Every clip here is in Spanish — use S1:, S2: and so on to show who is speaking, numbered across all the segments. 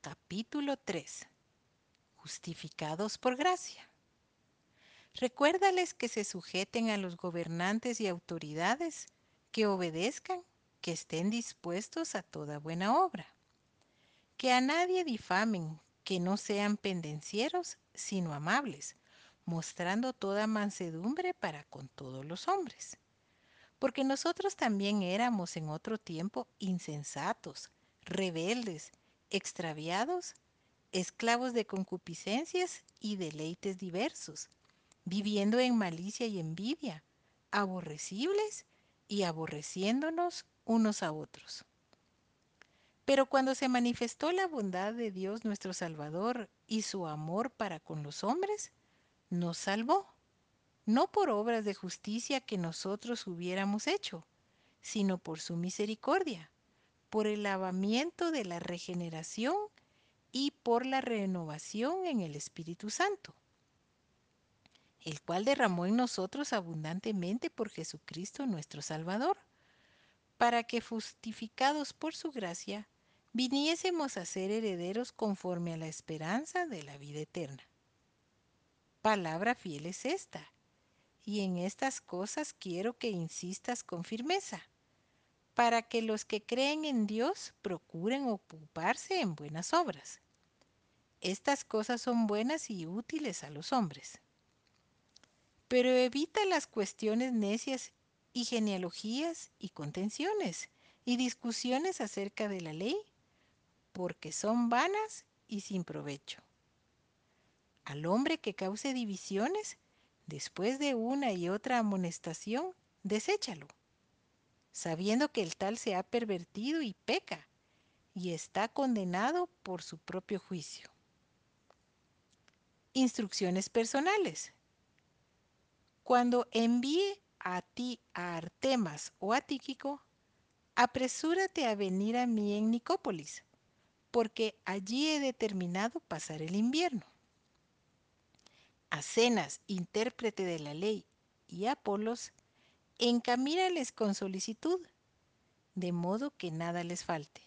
S1: Capítulo 3. Justificados por gracia. Recuérdales que se sujeten a los gobernantes y autoridades, que obedezcan, que estén dispuestos a toda buena obra. Que a nadie difamen, que no sean pendencieros, sino amables, mostrando toda mansedumbre para con todos los hombres. Porque nosotros también éramos en otro tiempo insensatos, rebeldes, extraviados, esclavos de concupiscencias y deleites diversos, viviendo en malicia y envidia, aborrecibles y aborreciéndonos unos a otros. Pero cuando se manifestó la bondad de Dios nuestro Salvador y su amor para con los hombres, nos salvó, no por obras de justicia que nosotros hubiéramos hecho, sino por su misericordia, por el lavamiento de la regeneración y por la renovación en el Espíritu Santo, el cual derramó en nosotros abundantemente por Jesucristo nuestro Salvador, para que justificados por su gracia, viniésemos a ser herederos conforme a la esperanza de la vida eterna. Palabra fiel es esta, y en estas cosas quiero que insistas con firmeza, para que los que creen en Dios procuren ocuparse en buenas obras. Estas cosas son buenas y útiles a los hombres. Pero evita las cuestiones necias y genealogías y contenciones y discusiones acerca de la ley porque son vanas y sin provecho. Al hombre que cause divisiones, después de una y otra amonestación, deséchalo, sabiendo que el tal se ha pervertido y peca, y está condenado por su propio juicio. Instrucciones personales. Cuando envíe a ti a Artemas o a Tíquico, apresúrate a venir a mí en Nicópolis porque allí he determinado pasar el invierno. A Cenas, intérprete de la ley, y Apolos, encamínales con solicitud, de modo que nada les falte.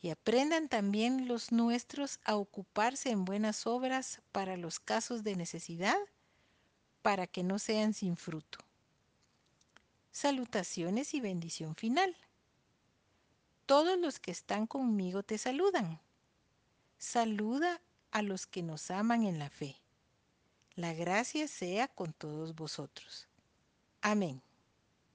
S1: Y aprendan también los nuestros a ocuparse en buenas obras para los casos de necesidad, para que no sean sin fruto. Salutaciones y bendición final. Todos los que están conmigo te saludan. Saluda a los que nos aman en la fe. La gracia sea con todos vosotros. Amém.